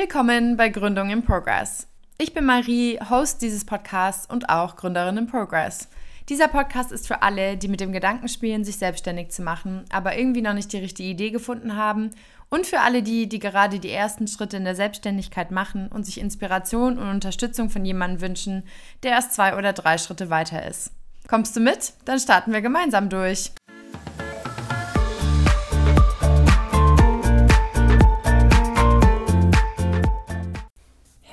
Willkommen bei Gründung in Progress. Ich bin Marie, Host dieses Podcasts und auch Gründerin in Progress. Dieser Podcast ist für alle, die mit dem Gedanken spielen, sich selbstständig zu machen, aber irgendwie noch nicht die richtige Idee gefunden haben und für alle die, die gerade die ersten Schritte in der Selbstständigkeit machen und sich Inspiration und Unterstützung von jemandem wünschen, der erst zwei oder drei Schritte weiter ist. Kommst du mit? Dann starten wir gemeinsam durch.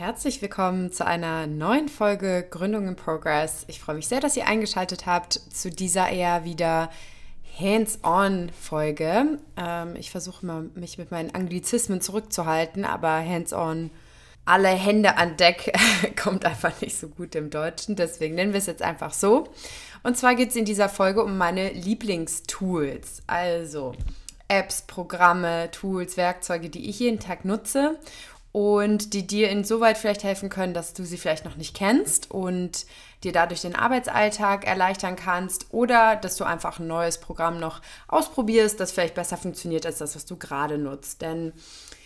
Herzlich willkommen zu einer neuen Folge Gründung in Progress. Ich freue mich sehr, dass ihr eingeschaltet habt zu dieser eher wieder Hands-on-Folge. Ähm, ich versuche mal, mich mit meinen Anglizismen zurückzuhalten, aber Hands-on, alle Hände an Deck kommt einfach nicht so gut im Deutschen. Deswegen nennen wir es jetzt einfach so. Und zwar geht es in dieser Folge um meine Lieblingstools. Also Apps, Programme, Tools, Werkzeuge, die ich jeden Tag nutze und die dir insoweit vielleicht helfen können, dass du sie vielleicht noch nicht kennst und dir dadurch den Arbeitsalltag erleichtern kannst oder dass du einfach ein neues Programm noch ausprobierst, das vielleicht besser funktioniert als das, was du gerade nutzt. Denn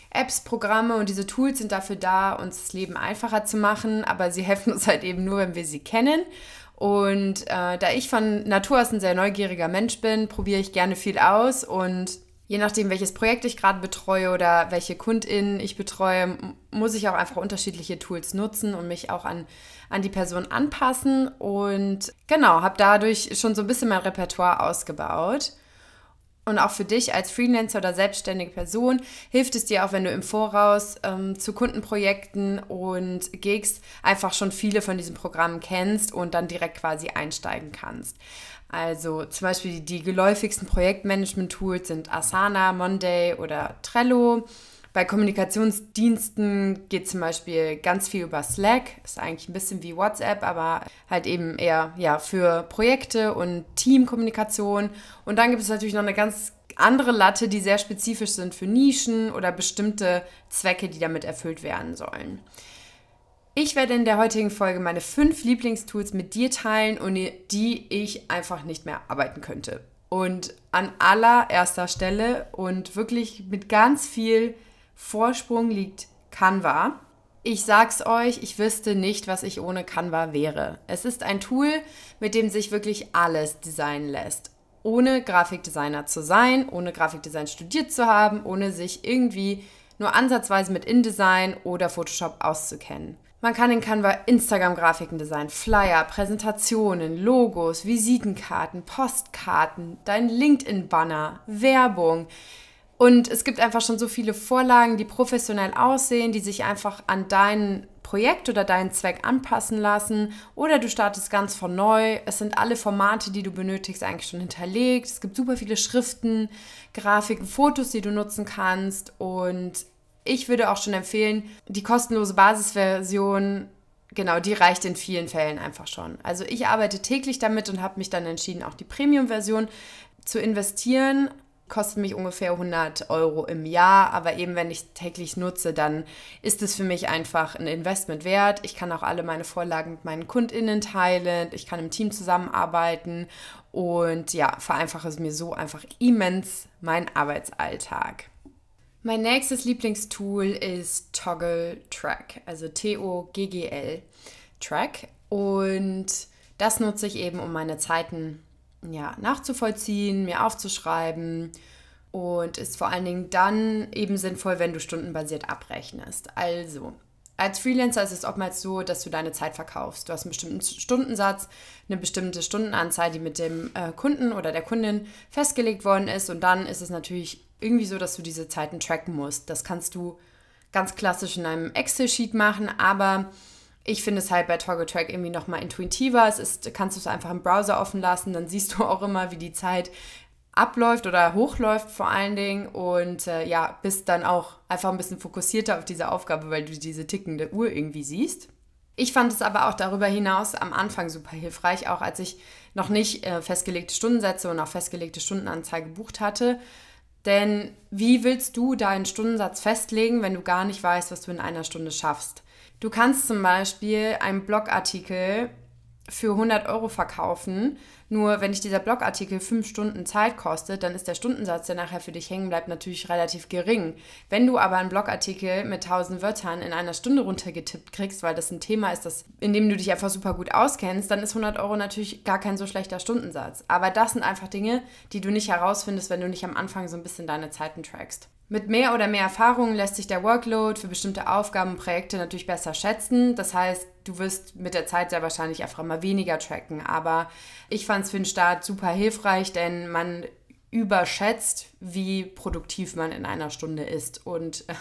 Apps, Programme und diese Tools sind dafür da, uns das Leben einfacher zu machen, aber sie helfen uns halt eben nur, wenn wir sie kennen. Und äh, da ich von Natur aus ein sehr neugieriger Mensch bin, probiere ich gerne viel aus und je nachdem, welches Projekt ich gerade betreue oder welche KundInnen ich betreue, muss ich auch einfach unterschiedliche Tools nutzen und mich auch an, an die Person anpassen. Und genau, habe dadurch schon so ein bisschen mein Repertoire ausgebaut. Und auch für dich als Freelancer oder selbstständige Person hilft es dir auch, wenn du im Voraus ähm, zu Kundenprojekten und Gigs einfach schon viele von diesen Programmen kennst und dann direkt quasi einsteigen kannst. Also zum Beispiel die geläufigsten Projektmanagement-Tools sind Asana, Monday oder Trello. Bei Kommunikationsdiensten geht zum Beispiel ganz viel über Slack. Ist eigentlich ein bisschen wie WhatsApp, aber halt eben eher ja, für Projekte und Teamkommunikation. Und dann gibt es natürlich noch eine ganz andere Latte, die sehr spezifisch sind für Nischen oder bestimmte Zwecke, die damit erfüllt werden sollen. Ich werde in der heutigen Folge meine fünf Lieblingstools mit dir teilen, ohne die ich einfach nicht mehr arbeiten könnte. Und an allererster Stelle und wirklich mit ganz viel Vorsprung liegt Canva. Ich sag's euch, ich wüsste nicht, was ich ohne Canva wäre. Es ist ein Tool, mit dem sich wirklich alles designen lässt. Ohne Grafikdesigner zu sein, ohne Grafikdesign studiert zu haben, ohne sich irgendwie nur ansatzweise mit InDesign oder Photoshop auszukennen. Man kann in Canva Instagram-Grafiken designen, Flyer, Präsentationen, Logos, Visitenkarten, Postkarten, dein LinkedIn-Banner, Werbung. Und es gibt einfach schon so viele Vorlagen, die professionell aussehen, die sich einfach an dein Projekt oder deinen Zweck anpassen lassen. Oder du startest ganz von neu. Es sind alle Formate, die du benötigst, eigentlich schon hinterlegt. Es gibt super viele Schriften, Grafiken, Fotos, die du nutzen kannst. Und ich würde auch schon empfehlen, die kostenlose Basisversion, genau, die reicht in vielen Fällen einfach schon. Also ich arbeite täglich damit und habe mich dann entschieden, auch die Premium-Version zu investieren. Kostet mich ungefähr 100 Euro im Jahr, aber eben wenn ich täglich nutze, dann ist es für mich einfach ein Investment wert. Ich kann auch alle meine Vorlagen mit meinen KundInnen teilen, ich kann im Team zusammenarbeiten und ja, vereinfache es mir so einfach immens meinen Arbeitsalltag. Mein nächstes Lieblingstool ist Toggle Track, also T-O-G-G-L Track. Und das nutze ich eben, um meine Zeiten ja, nachzuvollziehen, mir aufzuschreiben und ist vor allen Dingen dann eben sinnvoll, wenn du stundenbasiert abrechnest. Also, als Freelancer ist es oftmals so, dass du deine Zeit verkaufst. Du hast einen bestimmten Stundensatz, eine bestimmte Stundenanzahl, die mit dem äh, Kunden oder der Kundin festgelegt worden ist. Und dann ist es natürlich irgendwie so, dass du diese Zeiten tracken musst. Das kannst du ganz klassisch in einem Excel-Sheet machen, aber ich finde es halt bei Toggle Track irgendwie nochmal intuitiver. Es ist, kannst du es einfach im Browser offen lassen, dann siehst du auch immer, wie die Zeit abläuft oder hochläuft vor allen Dingen und äh, ja, bist dann auch einfach ein bisschen fokussierter auf diese Aufgabe, weil du diese tickende Uhr irgendwie siehst. Ich fand es aber auch darüber hinaus am Anfang super hilfreich, auch als ich noch nicht äh, festgelegte Stundensätze und auch festgelegte Stundenanzahl gebucht hatte, denn wie willst du deinen Stundensatz festlegen, wenn du gar nicht weißt, was du in einer Stunde schaffst? Du kannst zum Beispiel einen Blogartikel für 100 Euro verkaufen. Nur wenn dich dieser Blogartikel fünf Stunden Zeit kostet, dann ist der Stundensatz, der nachher für dich hängen bleibt, natürlich relativ gering. Wenn du aber einen Blogartikel mit 1000 Wörtern in einer Stunde runtergetippt kriegst, weil das ein Thema ist, das, in dem du dich einfach super gut auskennst, dann ist 100 Euro natürlich gar kein so schlechter Stundensatz. Aber das sind einfach Dinge, die du nicht herausfindest, wenn du nicht am Anfang so ein bisschen deine Zeiten trackst. Mit mehr oder mehr Erfahrung lässt sich der Workload für bestimmte Aufgaben und Projekte natürlich besser schätzen. Das heißt, du wirst mit der Zeit sehr wahrscheinlich einfach mal weniger tracken. Aber ich fand es für den Start super hilfreich, denn man überschätzt, wie produktiv man in einer Stunde ist. Und äh,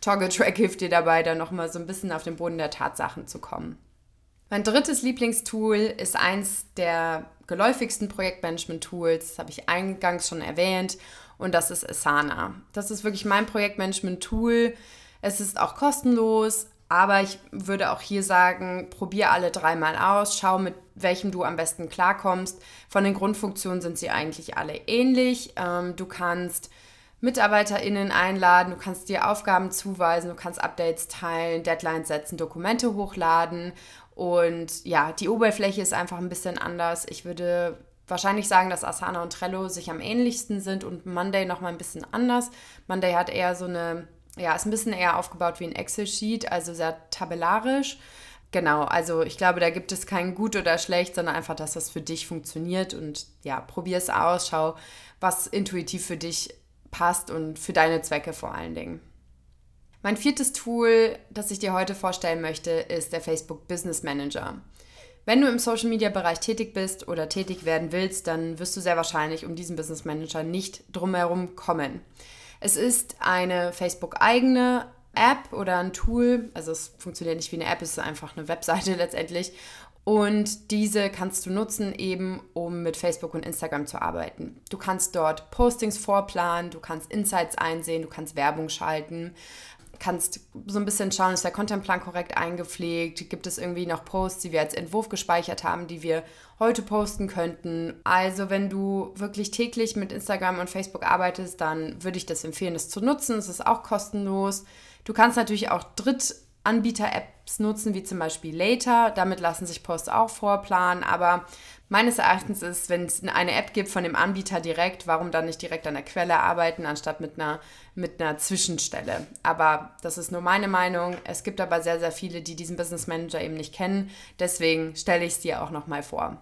Toggle Track hilft dir dabei, dann nochmal so ein bisschen auf den Boden der Tatsachen zu kommen. Mein drittes Lieblingstool ist eins der geläufigsten Projektmanagement-Tools, das habe ich eingangs schon erwähnt und das ist Asana. Das ist wirklich mein Projektmanagement-Tool. Es ist auch kostenlos, aber ich würde auch hier sagen, probier alle dreimal aus, schau mit welchem du am besten klarkommst. Von den Grundfunktionen sind sie eigentlich alle ähnlich. Ähm, du kannst MitarbeiterInnen einladen, du kannst dir Aufgaben zuweisen, du kannst Updates teilen, Deadlines setzen, Dokumente hochladen und ja, die Oberfläche ist einfach ein bisschen anders. Ich würde wahrscheinlich sagen, dass Asana und Trello sich am ähnlichsten sind und Monday nochmal ein bisschen anders. Monday hat eher so eine, ja, ist ein bisschen eher aufgebaut wie ein Excel-Sheet, also sehr tabellarisch. Genau, also ich glaube, da gibt es kein gut oder schlecht, sondern einfach, dass das für dich funktioniert und ja, probier es aus, schau, was intuitiv für dich passt und für deine Zwecke vor allen Dingen. Mein viertes Tool, das ich dir heute vorstellen möchte, ist der Facebook Business Manager. Wenn du im Social Media Bereich tätig bist oder tätig werden willst, dann wirst du sehr wahrscheinlich um diesen Business Manager nicht drumherum kommen. Es ist eine Facebook-eigene App oder ein Tool, also es funktioniert nicht wie eine App, es ist einfach eine Webseite letztendlich. Und diese kannst du nutzen, eben um mit Facebook und Instagram zu arbeiten. Du kannst dort Postings vorplanen, du kannst Insights einsehen, du kannst Werbung schalten kannst so ein bisschen schauen, ist der Contentplan korrekt eingepflegt? Gibt es irgendwie noch Posts, die wir als Entwurf gespeichert haben, die wir heute posten könnten? Also, wenn du wirklich täglich mit Instagram und Facebook arbeitest, dann würde ich das empfehlen, das zu nutzen. Es ist auch kostenlos. Du kannst natürlich auch Drittanbieter-Apps nutzen, wie zum Beispiel Later. Damit lassen sich Posts auch vorplanen, aber Meines Erachtens ist, wenn es eine App gibt von dem Anbieter direkt, warum dann nicht direkt an der Quelle arbeiten, anstatt mit einer, mit einer Zwischenstelle. Aber das ist nur meine Meinung. Es gibt aber sehr, sehr viele, die diesen Business Manager eben nicht kennen. Deswegen stelle ich es dir auch nochmal vor.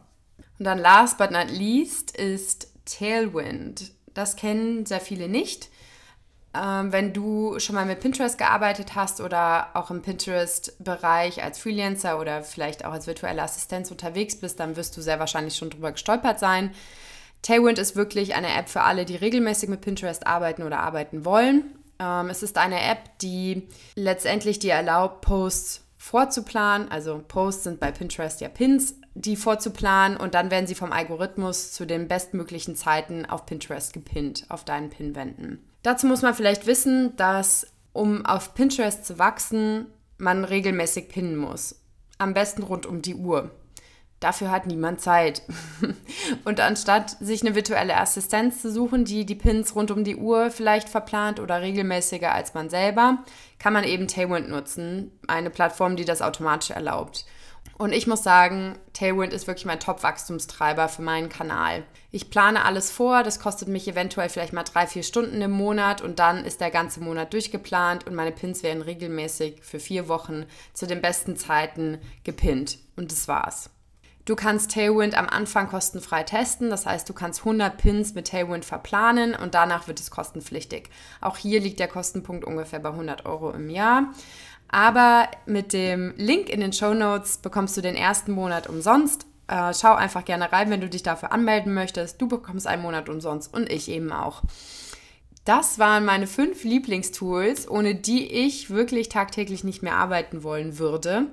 Und dann last but not least ist Tailwind. Das kennen sehr viele nicht. Ähm, wenn du schon mal mit Pinterest gearbeitet hast oder auch im Pinterest-Bereich als Freelancer oder vielleicht auch als virtuelle Assistenz unterwegs bist, dann wirst du sehr wahrscheinlich schon drüber gestolpert sein. Tailwind ist wirklich eine App für alle, die regelmäßig mit Pinterest arbeiten oder arbeiten wollen. Ähm, es ist eine App, die letztendlich dir erlaubt, Posts vorzuplanen. Also Posts sind bei Pinterest ja Pins, die vorzuplanen und dann werden sie vom Algorithmus zu den bestmöglichen Zeiten auf Pinterest gepinnt, auf deinen Pinwänden. Dazu muss man vielleicht wissen, dass um auf Pinterest zu wachsen, man regelmäßig pinnen muss. Am besten rund um die Uhr. Dafür hat niemand Zeit. und anstatt sich eine virtuelle Assistenz zu suchen, die die Pins rund um die Uhr vielleicht verplant oder regelmäßiger als man selber, kann man eben Tailwind nutzen, eine Plattform, die das automatisch erlaubt. Und ich muss sagen, Tailwind ist wirklich mein Top-Wachstumstreiber für meinen Kanal. Ich plane alles vor, das kostet mich eventuell vielleicht mal drei, vier Stunden im Monat und dann ist der ganze Monat durchgeplant und meine Pins werden regelmäßig für vier Wochen zu den besten Zeiten gepinnt. Und das war's. Du kannst Tailwind am Anfang kostenfrei testen, das heißt, du kannst 100 Pins mit Tailwind verplanen und danach wird es kostenpflichtig. Auch hier liegt der Kostenpunkt ungefähr bei 100 Euro im Jahr. Aber mit dem Link in den Show Notes bekommst du den ersten Monat umsonst. Äh, schau einfach gerne rein, wenn du dich dafür anmelden möchtest. Du bekommst einen Monat umsonst und ich eben auch. Das waren meine fünf Lieblingstools, ohne die ich wirklich tagtäglich nicht mehr arbeiten wollen würde.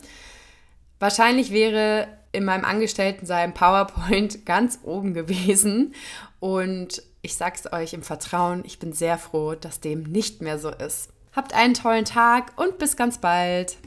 Wahrscheinlich wäre in meinem Angestelltensein PowerPoint ganz oben gewesen. Und ich sag's euch im Vertrauen, ich bin sehr froh, dass dem nicht mehr so ist. Habt einen tollen Tag und bis ganz bald.